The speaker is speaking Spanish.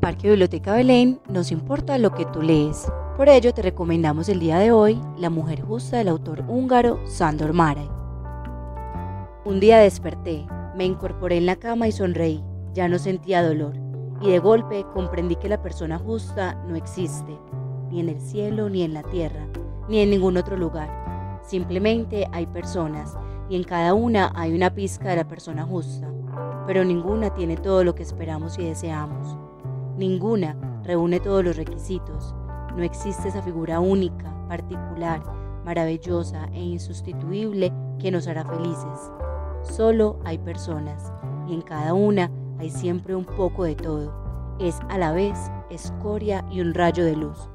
Parque Biblioteca Belén nos importa lo que tú lees. Por ello te recomendamos el día de hoy La mujer justa del autor húngaro Sándor Márai. Un día desperté, me incorporé en la cama y sonreí. Ya no sentía dolor. Y de golpe comprendí que la persona justa no existe, ni en el cielo, ni en la tierra, ni en ningún otro lugar. Simplemente hay personas y en cada una hay una pizca de la persona justa, pero ninguna tiene todo lo que esperamos y deseamos. Ninguna reúne todos los requisitos. No existe esa figura única, particular, maravillosa e insustituible que nos hará felices. Solo hay personas y en cada una hay siempre un poco de todo. Es a la vez escoria y un rayo de luz.